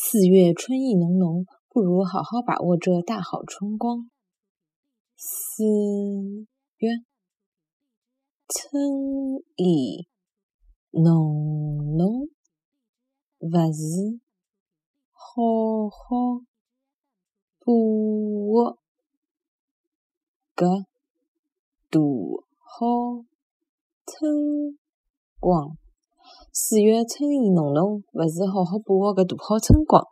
四月春意浓浓，不如好好把握这大好春光。四月春意浓浓，勿是好好把握搿大好春光。四月春意浓浓，勿是好好把握搿大好春光。